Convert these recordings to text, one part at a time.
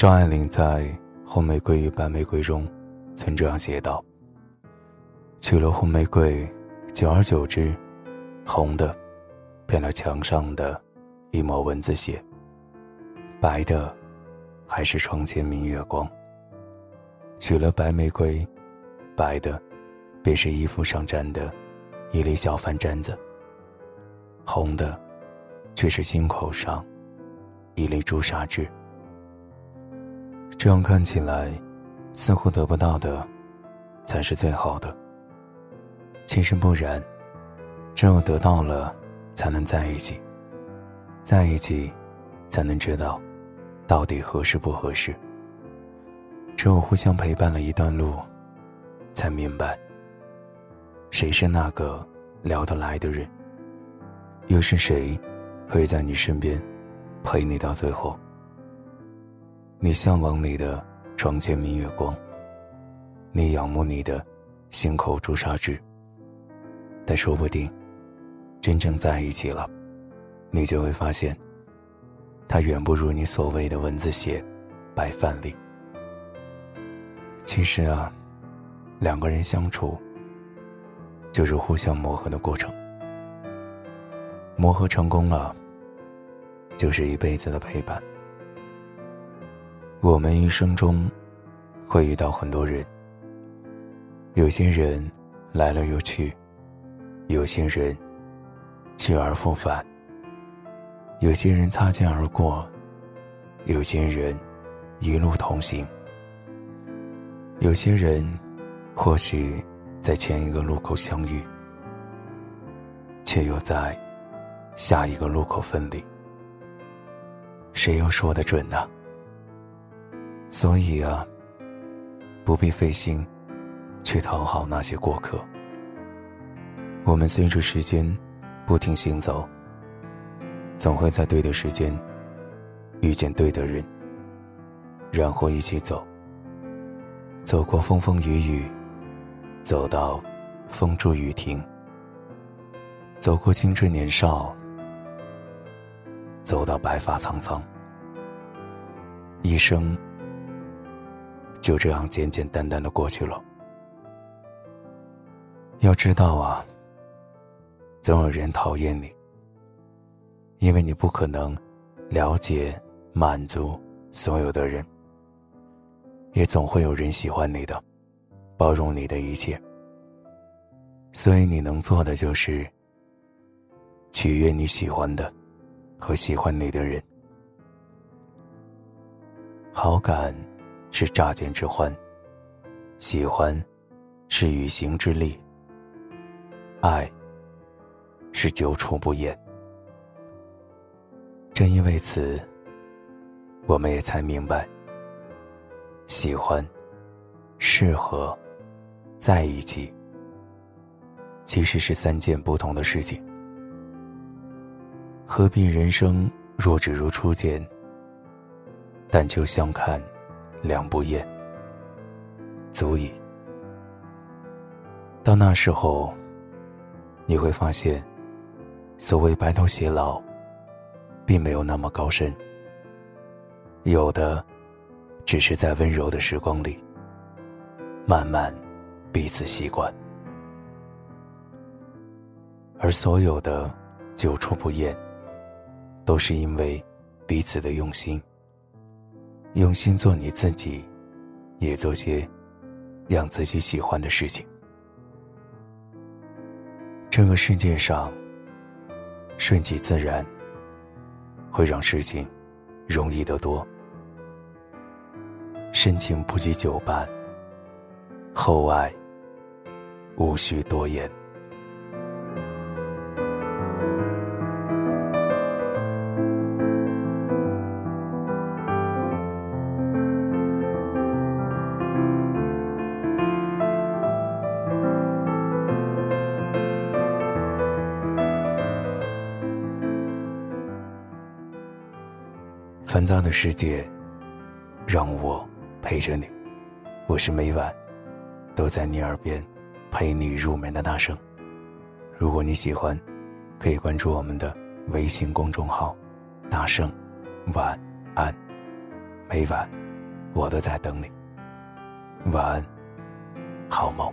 张爱玲在《红玫瑰与白玫瑰》中曾这样写道：“娶了红玫瑰，久而久之，红的变了墙上的一抹蚊子血，白的还是窗前明月光。娶了白玫瑰，白的便是衣服上沾的一粒小饭粘子，红的却是心口上一粒朱砂痣。”这样看起来，似乎得不到的，才是最好的。其实不然，只有得到了，才能在一起。在一起，才能知道，到底合适不合适。只有互相陪伴了一段路，才明白，谁是那个聊得来的人，又是谁，会在你身边，陪你到最后。你向往你的床前明月光，你仰慕你的心口朱砂痣。但说不定，真正在一起了，你就会发现，他远不如你所谓的文字写、白饭粒。其实啊，两个人相处，就是互相磨合的过程。磨合成功了，就是一辈子的陪伴。我们一生中会遇到很多人，有些人来了又去，有些人去而复返，有些人擦肩而过，有些人一路同行，有些人或许在前一个路口相遇，却又在下一个路口分离，谁又说得准呢？所以啊，不必费心去讨好那些过客。我们随着时间不停行走，总会在对的时间遇见对的人，然后一起走，走过风风雨雨，走到风住雨停，走过青春年少，走到白发苍苍，一生。就这样简简单单的过去了。要知道啊，总有人讨厌你，因为你不可能了解、满足所有的人，也总会有人喜欢你的，包容你的一切。所以你能做的就是取悦你喜欢的和喜欢你的人，好感。是乍见之欢，喜欢是与行之力，爱是久处不厌。正因为此，我们也才明白，喜欢、适合、在一起，其实是三件不同的事情。何必人生若只如初见？但求相看。两不厌，足矣。到那时候，你会发现，所谓白头偕老，并没有那么高深。有的，只是在温柔的时光里，慢慢彼此习惯。而所有的久处不厌，都是因为彼此的用心。用心做你自己，也做些让自己喜欢的事情。这个世界上，顺其自然会让事情容易得多。深情不及久伴，厚爱无需多言。繁杂的世界，让我陪着你。我是每晚都在你耳边陪你入眠的大圣。如果你喜欢，可以关注我们的微信公众号“大圣晚安”，每晚我都在等你。晚安，好梦。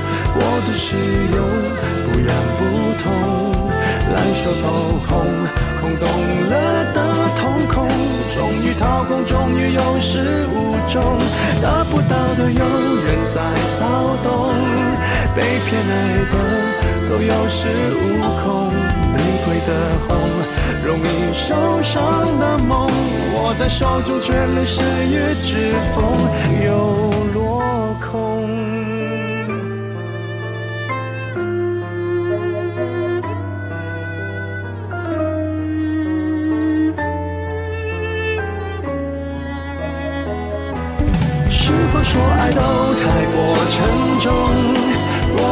我的使用，不痒不痛，烂熟透红，空洞了的瞳孔，终于掏空，终于有始无终，得不到的永远在骚动，被偏爱的都有恃无恐，玫瑰的红，容易受伤的梦。握在手中，却流失于指缝，又落空。